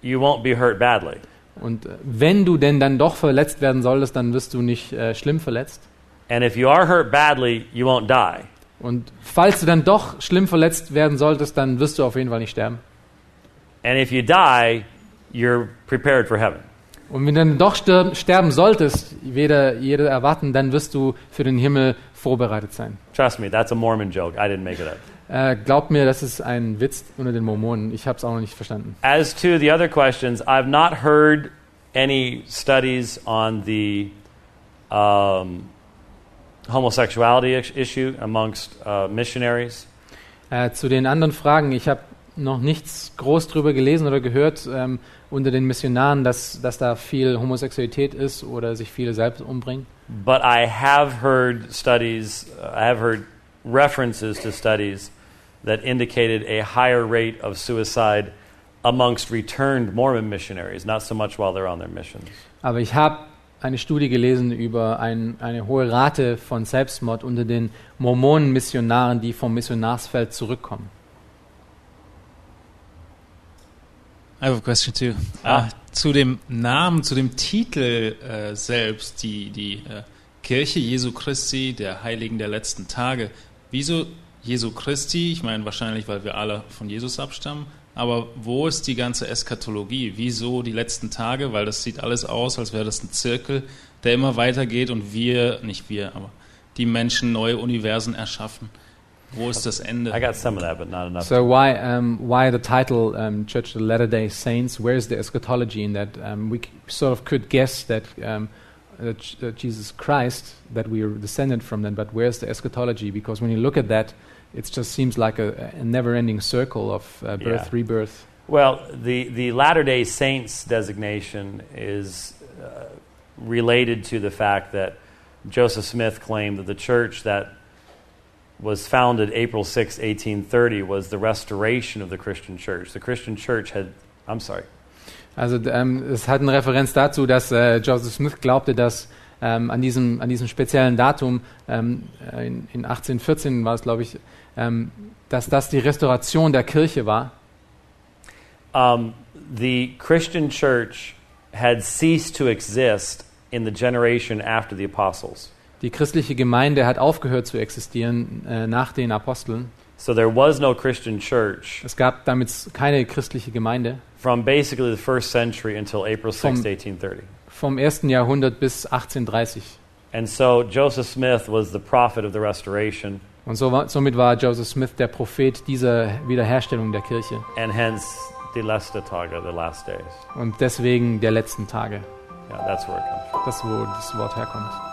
you won't be hurt badly. Und äh, wenn du denn dann doch verletzt werden solltest, dann wirst du nicht äh, schlimm verletzt. And if you are hurt badly, you won't die. Und falls du dann doch schlimm verletzt werden solltest, dann wirst du auf jeden Fall nicht sterben. And if you die, you're prepared for heaven. Und wenn du dann doch sterben solltest, weder jeder erwarten, dann wirst du für den Himmel vorbereitet sein. Trust me, that's a Mormon joke. I didn't make it up. Äh, glaubt mir, das ist ein Witz unter den Mormonen. Ich habe es auch noch nicht verstanden. As to the other questions, I've not heard any studies on the um, homosexuality is- issue amongst uh, missionaries. Äh, zu den anderen Fragen, ich habe noch nichts groß drüber gelesen oder gehört ähm, unter den Missionaren, dass, dass da viel Homosexualität ist oder sich viele selbst umbringen. But I have heard studies, uh, I have heard references to studies that indicated a higher rate of suicide amongst returned Mormon missionaries, not so much while they're on their missions. Aber ich habe eine Studie gelesen über ein, eine hohe Rate von Selbstmord unter den Mormonen-Missionaren, die vom Missionarsfeld zurückkommen. I have a question too. Ah. Ah, zu dem Namen, zu dem Titel äh, selbst, die, die äh, Kirche Jesu Christi, der Heiligen der letzten Tage. Wieso Jesu Christi? Ich meine wahrscheinlich, weil wir alle von Jesus abstammen. Aber wo ist die ganze Eschatologie? Wieso die letzten Tage? Weil das sieht alles aus, als wäre das ein Zirkel, der immer weitergeht und wir, nicht wir, aber die Menschen neue Universen erschaffen. Wo ist das Ende? I got some of that, but not enough. So why um, why the title um, Church of the Latter Day Saints? Where is the eschatology in that? Um, we sort of could guess that, um, that, J- that Jesus Christ that we are descended from them, but where's the eschatology? Because when you look at that, it just seems like a, a never-ending circle of uh, birth, Yeah. rebirth. Well, the, the Latter day Saints designation is uh, related to the fact that Joseph Smith claimed that the church that was founded April 6, 1830, was the restoration of the Christian church. The Christian church had, I'm sorry, Also ähm, es hat eine Referenz dazu, dass äh, Joseph Smith glaubte, dass ähm, an, diesem, an diesem speziellen Datum, ähm, äh, in, in 1814 war es, glaube ich, ähm, dass das die Restauration der Kirche war. um, the Christian church had ceased to exist in the generation after the apostles. Die christliche Gemeinde hat aufgehört zu existieren äh, nach den Aposteln. So there was no Christian church Es gab damit keine christliche Gemeinde from basically the first century until April 6, From- 1830. vom ersten Jahrhundert bis 1830. And so Joseph Smith was the prophet of the restoration, Und so war, somit war Joseph Smith der Prophet dieser Wiederherstellung der Kirche and hence the Lestataga, the last days. und deswegen der letzten Tage. Yeah, that's where it comes from. Das, wo das Wort herkommt.